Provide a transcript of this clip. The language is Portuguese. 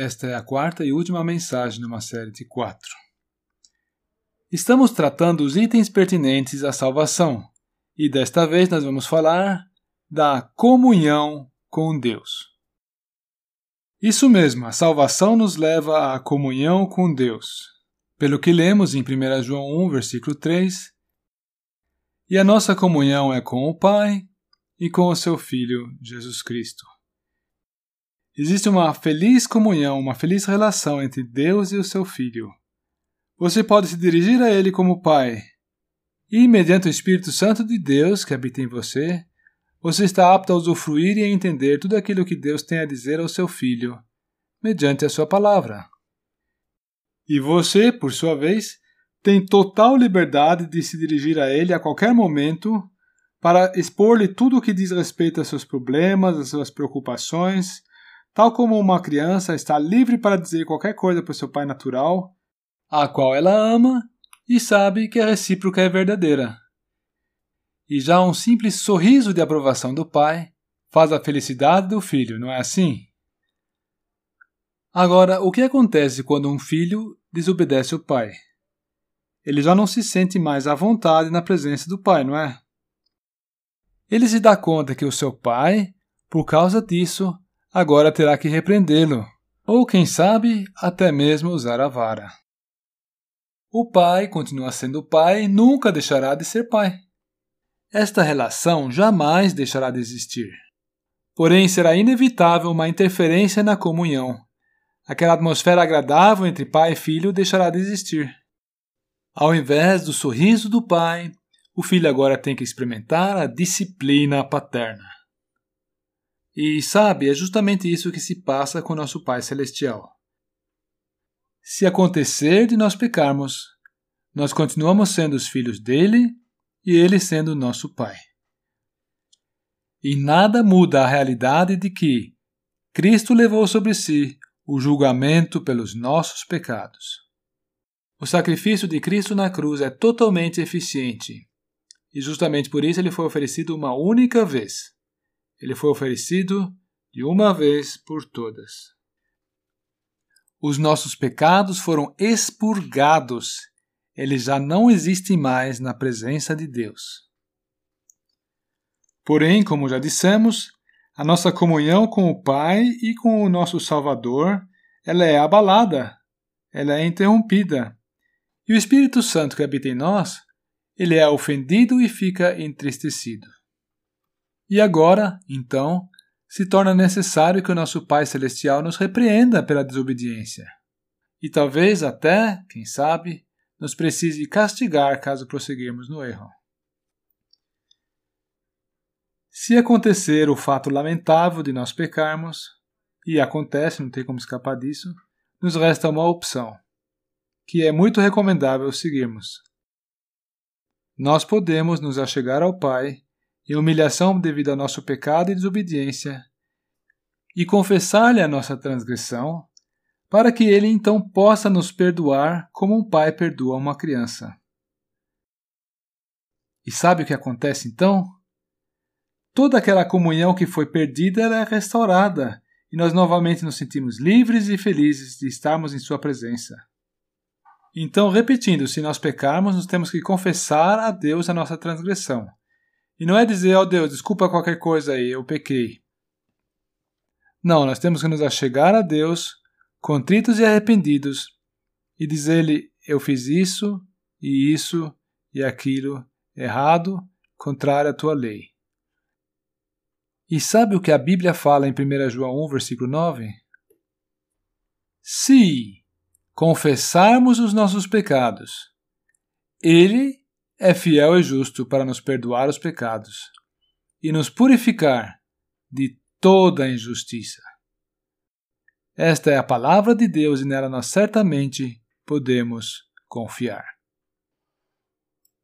Esta é a quarta e última mensagem numa série de quatro. Estamos tratando os itens pertinentes à salvação, e desta vez nós vamos falar da comunhão com Deus. Isso mesmo, a salvação nos leva à comunhão com Deus. Pelo que lemos em 1 João 1, versículo 3, e a nossa comunhão é com o Pai e com o seu Filho, Jesus Cristo. Existe uma feliz comunhão, uma feliz relação entre Deus e o seu Filho. Você pode se dirigir a Ele como Pai, e, mediante o Espírito Santo de Deus que habita em você, você está apto a usufruir e a entender tudo aquilo que Deus tem a dizer ao seu Filho, mediante a sua palavra. E você, por sua vez, tem total liberdade de se dirigir a Ele a qualquer momento para expor-lhe tudo o que diz respeito aos seus problemas, às suas preocupações, tal como uma criança está livre para dizer qualquer coisa para seu pai natural, a qual ela ama e sabe que a recíproca é verdadeira. E já um simples sorriso de aprovação do pai faz a felicidade do filho, não é assim? Agora, o que acontece quando um filho desobedece o pai? Ele já não se sente mais à vontade na presença do pai, não é? Ele se dá conta que o seu pai, por causa disso, agora terá que repreendê-lo, ou quem sabe, até mesmo usar a vara. O pai continua sendo pai e nunca deixará de ser pai. Esta relação jamais deixará de existir. Porém, será inevitável uma interferência na comunhão. Aquela atmosfera agradável entre pai e filho deixará de existir. Ao invés do sorriso do pai, o filho agora tem que experimentar a disciplina paterna. E sabe, é justamente isso que se passa com nosso Pai Celestial. Se acontecer de nós pecarmos, nós continuamos sendo os filhos dele e ele sendo nosso Pai. E nada muda a realidade de que Cristo levou sobre si o julgamento pelos nossos pecados. O sacrifício de Cristo na cruz é totalmente eficiente e justamente por isso ele foi oferecido uma única vez. Ele foi oferecido de uma vez por todas. Os nossos pecados foram expurgados. Eles já não existem mais na presença de Deus. Porém, como já dissemos, a nossa comunhão com o Pai e com o nosso Salvador, ela é abalada, ela é interrompida. E o Espírito Santo que habita em nós ele é ofendido e fica entristecido. E agora, então, se torna necessário que o nosso Pai Celestial nos repreenda pela desobediência. E talvez até, quem sabe, nos precise castigar caso prosseguirmos no erro. Se acontecer o fato lamentável de nós pecarmos, e acontece, não tem como escapar disso, nos resta uma opção, que é muito recomendável seguirmos nós podemos nos achegar ao Pai em humilhação devido ao nosso pecado e desobediência e confessar-lhe a nossa transgressão, para que ele então possa nos perdoar como um pai perdoa uma criança. E sabe o que acontece então? Toda aquela comunhão que foi perdida é restaurada e nós novamente nos sentimos livres e felizes de estarmos em Sua presença. Então, repetindo, se nós pecarmos, nós temos que confessar a Deus a nossa transgressão. E não é dizer, ó oh Deus, desculpa qualquer coisa aí, eu pequei. Não, nós temos que nos achegar a Deus, contritos e arrependidos, e dizer-lhe: Eu fiz isso, e isso, e aquilo, errado, contrário à tua lei. E sabe o que a Bíblia fala em 1 João 1, versículo 9? Se confessarmos os nossos pecados, Ele é fiel e justo para nos perdoar os pecados e nos purificar de toda injustiça. Esta é a palavra de Deus e nela nós certamente podemos confiar.